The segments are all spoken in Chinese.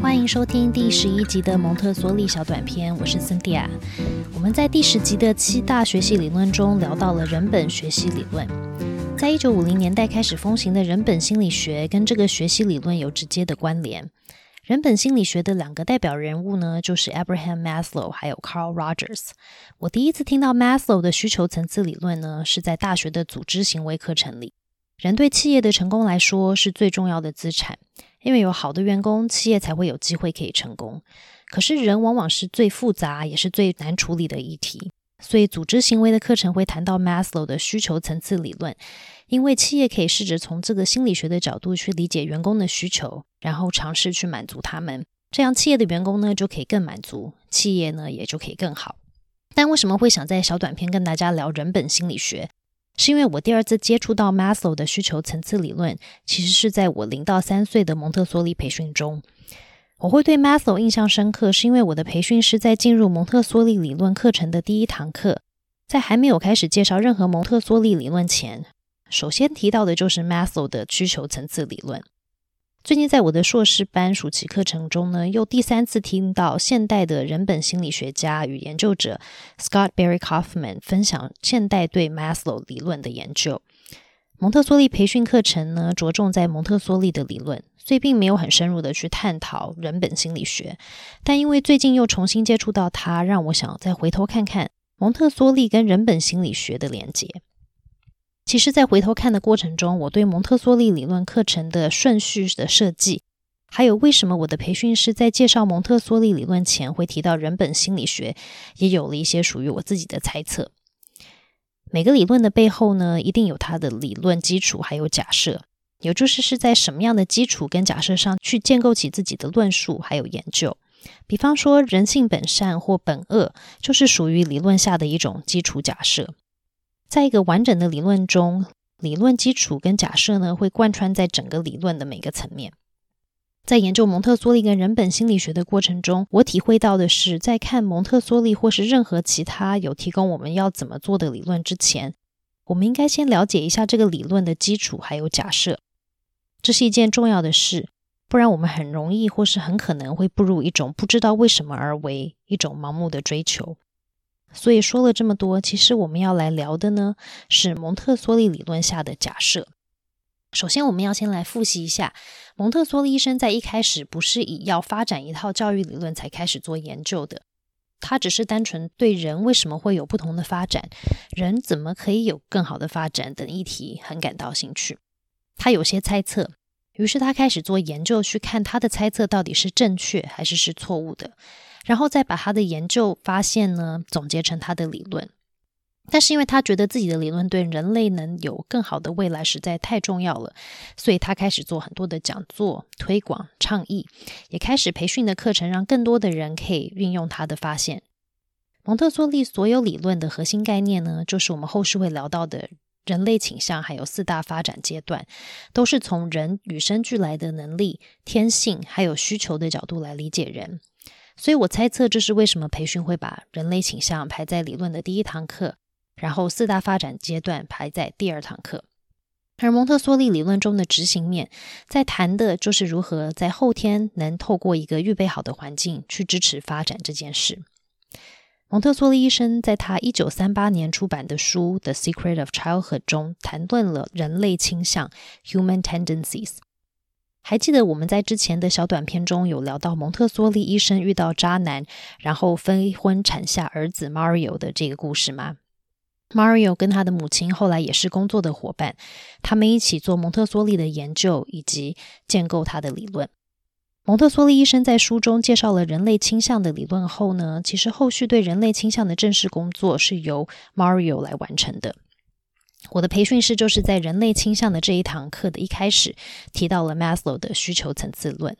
欢迎收听第十一集的蒙特梭利小短片，我是森蒂亚。我们在第十集的七大学习理论中聊到了人本学习理论。在一九五零年代开始风行的人本心理学跟这个学习理论有直接的关联。人本心理学的两个代表人物呢，就是 Abraham Maslow 还有 Carl Rogers。我第一次听到 Maslow 的需求层次理论呢，是在大学的组织行为课程里。人对企业的成功来说是最重要的资产。因为有好的员工，企业才会有机会可以成功。可是人往往是最复杂也是最难处理的议题，所以组织行为的课程会谈到 Maslow 的需求层次理论。因为企业可以试着从这个心理学的角度去理解员工的需求，然后尝试去满足他们，这样企业的员工呢就可以更满足，企业呢也就可以更好。但为什么会想在小短片跟大家聊人本心理学？是因为我第二次接触到 Maslow 的需求层次理论，其实是在我零到三岁的蒙特梭利培训中。我会对 Maslow 印象深刻，是因为我的培训师在进入蒙特梭利理论课程的第一堂课，在还没有开始介绍任何蒙特梭利理论前，首先提到的就是 Maslow 的需求层次理论。最近在我的硕士班暑期课程中呢，又第三次听到现代的人本心理学家与研究者 Scott Barry Kaufman 分享现代对 Maslow 理论的研究。蒙特梭利培训课程呢，着重在蒙特梭利的理论，所以并没有很深入的去探讨人本心理学。但因为最近又重新接触到它，让我想再回头看看蒙特梭利跟人本心理学的连接。其实，在回头看的过程中，我对蒙特梭利理论课程的顺序的设计，还有为什么我的培训师在介绍蒙特梭利理论前会提到人本心理学，也有了一些属于我自己的猜测。每个理论的背后呢，一定有它的理论基础，还有假设，也就是是在什么样的基础跟假设上去建构起自己的论述，还有研究。比方说，人性本善或本恶，就是属于理论下的一种基础假设。在一个完整的理论中，理论基础跟假设呢，会贯穿在整个理论的每个层面。在研究蒙特梭利跟人本心理学的过程中，我体会到的是，在看蒙特梭利或是任何其他有提供我们要怎么做的理论之前，我们应该先了解一下这个理论的基础还有假设。这是一件重要的事，不然我们很容易或是很可能会步入一种不知道为什么而为一种盲目的追求。所以说了这么多，其实我们要来聊的呢是蒙特梭利理论下的假设。首先，我们要先来复习一下，蒙特梭利医生在一开始不是以要发展一套教育理论才开始做研究的，他只是单纯对人为什么会有不同的发展，人怎么可以有更好的发展等议题很感到兴趣。他有些猜测，于是他开始做研究，去看他的猜测到底是正确还是是错误的。然后再把他的研究发现呢总结成他的理论，但是因为他觉得自己的理论对人类能有更好的未来实在太重要了，所以他开始做很多的讲座、推广、倡议，也开始培训的课程，让更多的人可以运用他的发现。蒙特梭利所有理论的核心概念呢，就是我们后世会聊到的人类倾向，还有四大发展阶段，都是从人与生俱来的能力、天性还有需求的角度来理解人。所以我猜测，这是为什么培训会把人类倾向排在理论的第一堂课，然后四大发展阶段排在第二堂课。而蒙特梭利理论中的执行面，在谈的就是如何在后天能透过一个预备好的环境去支持发展这件事。蒙特梭利医生在他一九三八年出版的书《The Secret of Childhood》中谈论了人类倾向 （Human Tendencies）。还记得我们在之前的小短片中有聊到蒙特梭利医生遇到渣男，然后分婚产下儿子 Mario 的这个故事吗？Mario 跟他的母亲后来也是工作的伙伴，他们一起做蒙特梭利的研究以及建构他的理论。蒙特梭利医生在书中介绍了人类倾向的理论后呢，其实后续对人类倾向的正式工作是由 Mario 来完成的。我的培训师就是在人类倾向的这一堂课的一开始提到了 Maslow 的需求层次论。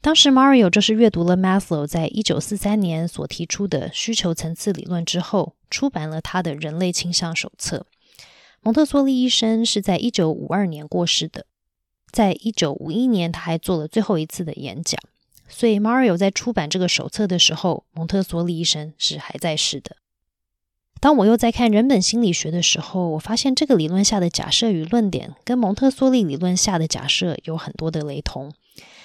当时 Mario 就是阅读了 Maslow 在一九四三年所提出的需求层次理论之后，出版了他的人类倾向手册。蒙特梭利医生是在一九五二年过世的，在一九五一年他还做了最后一次的演讲。所以 Mario 在出版这个手册的时候，蒙特梭利医生是还在世的。当我又在看人本心理学的时候，我发现这个理论下的假设与论点跟蒙特梭利理论下的假设有很多的雷同。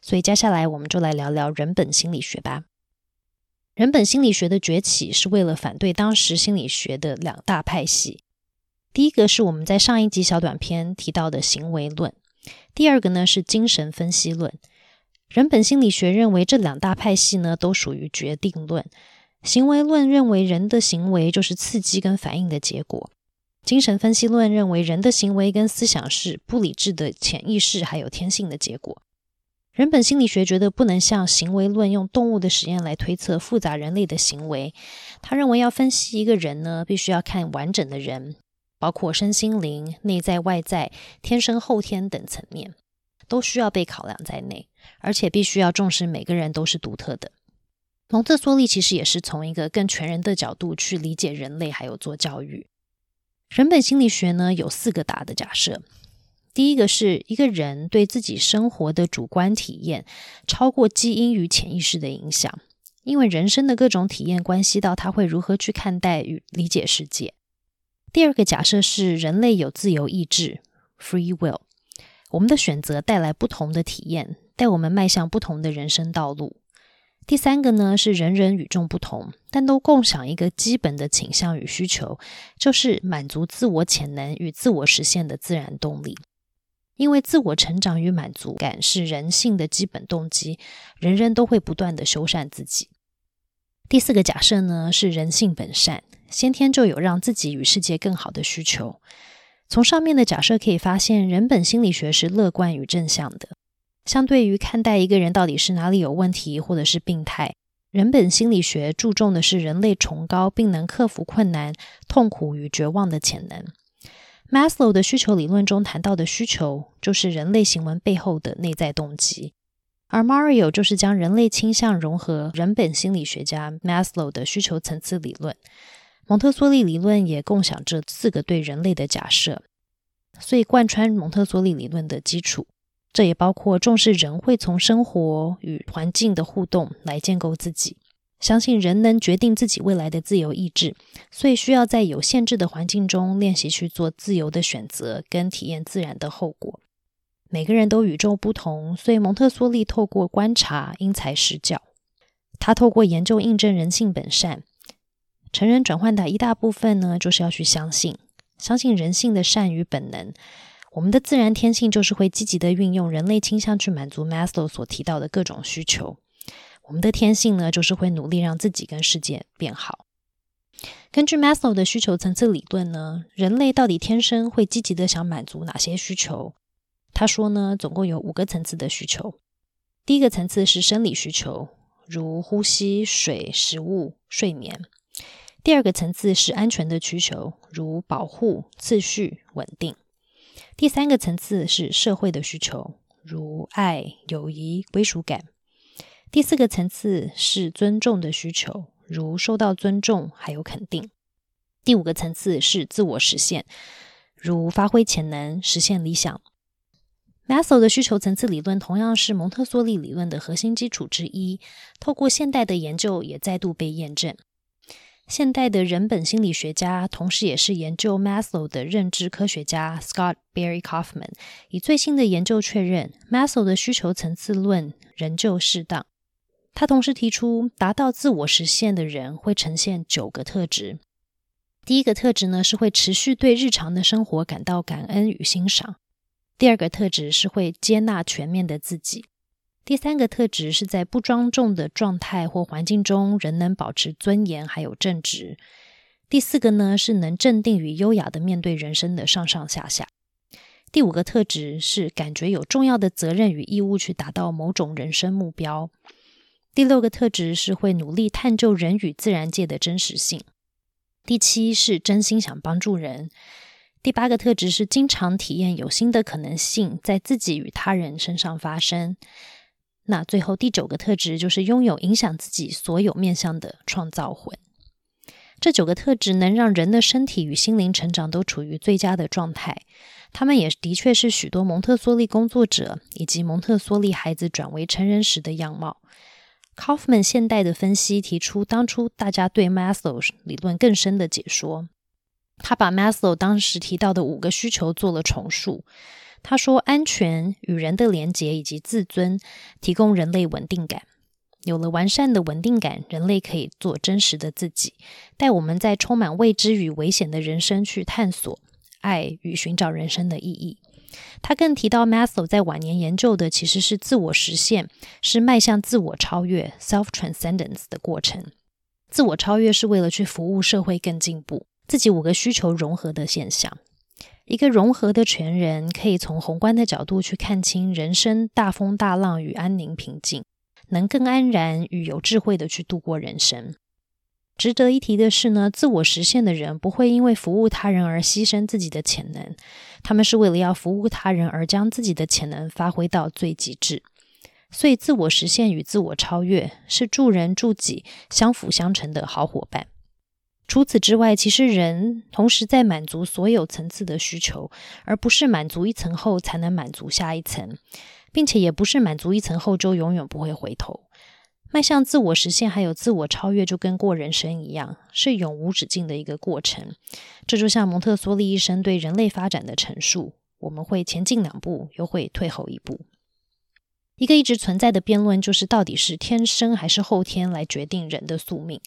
所以接下来我们就来聊聊人本心理学吧。人本心理学的崛起是为了反对当时心理学的两大派系。第一个是我们在上一集小短片提到的行为论，第二个呢是精神分析论。人本心理学认为这两大派系呢都属于决定论。行为论认为人的行为就是刺激跟反应的结果。精神分析论认为人的行为跟思想是不理智的潜意识还有天性的结果。人本心理学觉得不能像行为论用动物的实验来推测复杂人类的行为。他认为要分析一个人呢，必须要看完整的人，包括身心灵、内在外在、天生后天等层面，都需要被考量在内，而且必须要重视每个人都是独特的。蒙特梭利其实也是从一个更全人的角度去理解人类，还有做教育。人本心理学呢有四个大的假设。第一个是一个人对自己生活的主观体验超过基因与潜意识的影响，因为人生的各种体验关系到他会如何去看待与理解世界。第二个假设是人类有自由意志 （free will），我们的选择带来不同的体验，带我们迈向不同的人生道路。第三个呢是人人与众不同，但都共享一个基本的倾向与需求，就是满足自我潜能与自我实现的自然动力。因为自我成长与满足感是人性的基本动机，人人都会不断的修缮自己。第四个假设呢是人性本善，先天就有让自己与世界更好的需求。从上面的假设可以发现，人本心理学是乐观与正向的。相对于看待一个人到底是哪里有问题或者是病态，人本心理学注重的是人类崇高并能克服困难、痛苦与绝望的潜能。Maslow 的需求理论中谈到的需求，就是人类行为背后的内在动机，而 Mario 就是将人类倾向融合人本心理学家 Maslow 的需求层次理论。蒙特梭利理论也共享这四个对人类的假设，所以贯穿蒙特梭利理论的基础。这也包括重视人会从生活与环境的互动来建构自己。相信人能决定自己未来的自由意志，所以需要在有限制的环境中练习去做自由的选择，跟体验自然的后果。每个人都与众不同，所以蒙特梭利透过观察因材施教，他透过研究印证人性本善。成人转换的一大部分呢，就是要去相信，相信人性的善与本能。我们的自然天性就是会积极的运用人类倾向去满足 Maslow 所提到的各种需求。我们的天性呢，就是会努力让自己跟世界变好。根据 Maslow 的需求层次理论呢，人类到底天生会积极的想满足哪些需求？他说呢，总共有五个层次的需求。第一个层次是生理需求，如呼吸、水、食物、睡眠。第二个层次是安全的需求，如保护、秩序、稳定。第三个层次是社会的需求，如爱、友谊、归属感。第四个层次是尊重的需求，如受到尊重还有肯定。第五个层次是自我实现，如发挥潜能、实现理想。Maslow 的需求层次理论同样是蒙特梭利理论的核心基础之一，透过现代的研究也再度被验证。现代的人本心理学家，同时也是研究 Maslow 的认知科学家 Scott Barry Kaufman，以最新的研究确认 Maslow 的需求层次论仍旧适当。他同时提出，达到自我实现的人会呈现九个特质。第一个特质呢，是会持续对日常的生活感到感恩与欣赏；第二个特质是会接纳全面的自己；第三个特质是在不庄重的状态或环境中仍能保持尊严还有正直；第四个呢，是能镇定与优雅的面对人生的上上下下；第五个特质是感觉有重要的责任与义务去达到某种人生目标。第六个特质是会努力探究人与自然界的真实性。第七是真心想帮助人。第八个特质是经常体验有新的可能性在自己与他人身上发生。那最后第九个特质就是拥有影响自己所有面向的创造魂。这九个特质能让人的身体与心灵成长都处于最佳的状态。他们也的确是许多蒙特梭利工作者以及蒙特梭利孩子转为成人时的样貌。Kaufman 现代的分析提出，当初大家对 Maslow 理论更深的解说。他把 Maslow 当时提到的五个需求做了重述。他说：“安全与人的连结以及自尊，提供人类稳定感。有了完善的稳定感，人类可以做真实的自己，带我们在充满未知与危险的人生去探索爱与寻找人生的意义。”他更提到，Maslow 在晚年研究的其实是自我实现，是迈向自我超越 （self transcendence） 的过程。自我超越是为了去服务社会更进步，自己五个需求融合的现象。一个融合的全人，可以从宏观的角度去看清人生大风大浪与安宁平静，能更安然与有智慧的去度过人生。值得一提的是呢，自我实现的人不会因为服务他人而牺牲自己的潜能，他们是为了要服务他人而将自己的潜能发挥到最极致。所以，自我实现与自我超越是助人助己相辅相成的好伙伴。除此之外，其实人同时在满足所有层次的需求，而不是满足一层后才能满足下一层，并且也不是满足一层后就永远不会回头。迈向自我实现还有自我超越，就跟过人生一样，是永无止境的一个过程。这就像蒙特梭利医生对人类发展的陈述：我们会前进两步，又会退后一步。一个一直存在的辩论就是，到底是天生还是后天来决定人的宿命？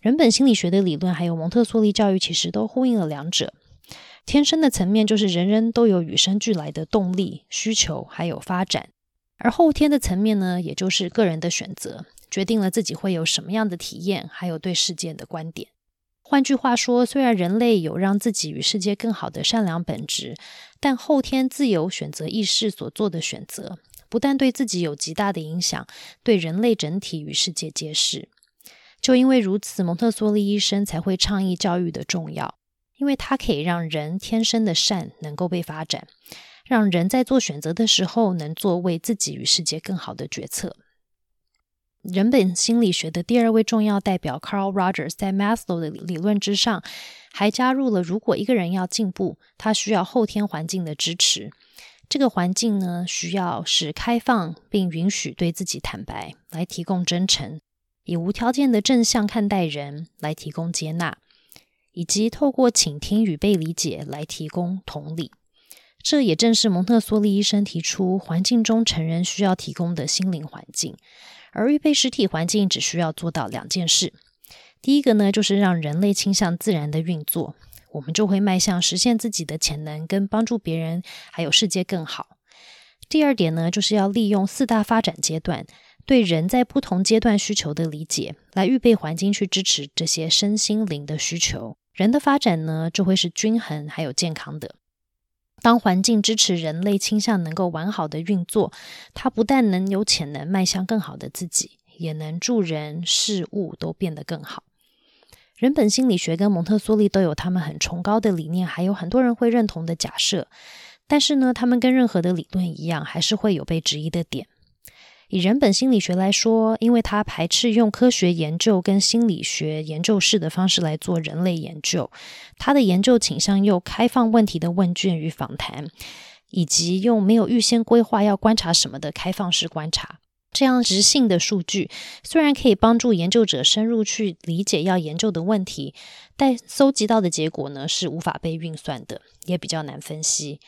人本心理学的理论还有蒙特梭利教育，其实都呼应了两者。天生的层面就是人人都有与生俱来的动力、需求还有发展，而后天的层面呢，也就是个人的选择，决定了自己会有什么样的体验，还有对世界的观点。换句话说，虽然人类有让自己与世界更好的善良本质，但后天自由选择意识所做的选择。不但对自己有极大的影响，对人类整体与世界皆是。就因为如此，蒙特梭利医生才会倡议教育的重要，因为它可以让人天生的善能够被发展，让人在做选择的时候能做为自己与世界更好的决策。人本心理学的第二位重要代表 Carl Rogers 在 Maslow 的理论之上，还加入了：如果一个人要进步，他需要后天环境的支持。这个环境呢，需要是开放并允许对自己坦白，来提供真诚；以无条件的正向看待人，来提供接纳；以及透过倾听与被理解来提供同理。这也正是蒙特梭利医生提出环境中成人需要提供的心灵环境。而预备实体环境只需要做到两件事：第一个呢，就是让人类倾向自然的运作。我们就会迈向实现自己的潜能，跟帮助别人还有世界更好。第二点呢，就是要利用四大发展阶段对人在不同阶段需求的理解，来预备环境去支持这些身心灵的需求。人的发展呢，就会是均衡还有健康的。当环境支持人类倾向能够完好的运作，它不但能有潜能迈向更好的自己，也能助人事物都变得更好。人本心理学跟蒙特梭利都有他们很崇高的理念，还有很多人会认同的假设。但是呢，他们跟任何的理论一样，还是会有被质疑的点。以人本心理学来说，因为它排斥用科学研究跟心理学研究室的方式来做人类研究，它的研究倾向又开放问题的问卷与访谈，以及用没有预先规划要观察什么的开放式观察。这样直性的数据虽然可以帮助研究者深入去理解要研究的问题，但搜集到的结果呢是无法被运算的，也比较难分析。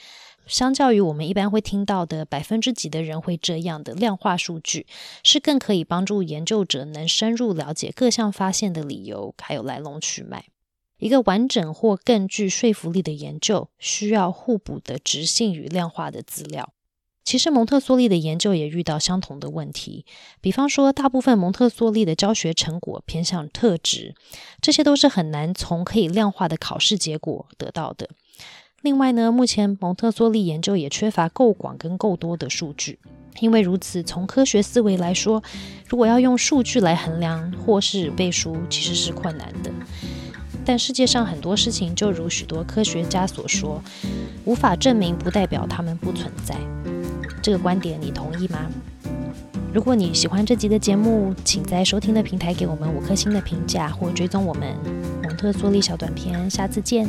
相较于我们一般会听到的百分之几的人会这样的量化数据，是更可以帮助研究者能深入了解各项发现的理由还有来龙去脉。一个完整或更具说服力的研究，需要互补的直性与量化的资料。其实蒙特梭利的研究也遇到相同的问题，比方说，大部分蒙特梭利的教学成果偏向特质，这些都是很难从可以量化的考试结果得到的。另外呢，目前蒙特梭利研究也缺乏够广跟够多的数据，因为如此，从科学思维来说，如果要用数据来衡量或是背书，其实是困难的。但世界上很多事情，就如许多科学家所说，无法证明，不代表它们不存在。这个观点你同意吗？如果你喜欢这集的节目，请在收听的平台给我们五颗星的评价，或追踪我们蒙特梭利小短片。下次见。